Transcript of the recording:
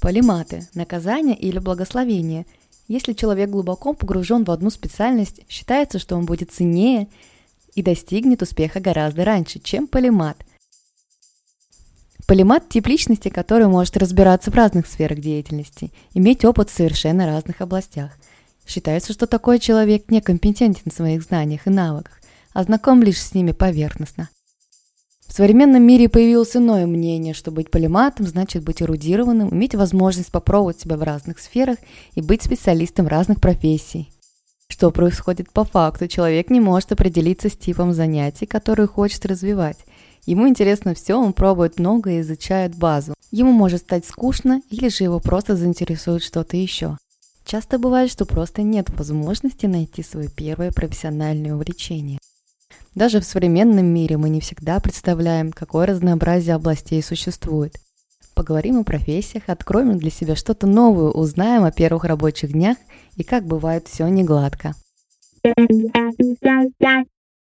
Полиматы – наказание или благословение. Если человек глубоко погружен в одну специальность, считается, что он будет ценнее и достигнет успеха гораздо раньше, чем полимат. Полимат – тип личности, который может разбираться в разных сферах деятельности, иметь опыт в совершенно разных областях. Считается, что такой человек некомпетентен в своих знаниях и навыках, а знаком лишь с ними поверхностно. В современном мире появилось иное мнение, что быть полиматом значит быть эрудированным, иметь возможность попробовать себя в разных сферах и быть специалистом разных профессий. Что происходит по факту? Человек не может определиться с типом занятий, которые хочет развивать. Ему интересно все, он пробует много и изучает базу. Ему может стать скучно или же его просто заинтересует что-то еще. Часто бывает, что просто нет возможности найти свое первое профессиональное увлечение. Даже в современном мире мы не всегда представляем, какое разнообразие областей существует. Поговорим о профессиях, откроем для себя что-то новое, узнаем о первых рабочих днях и как бывает все негладко.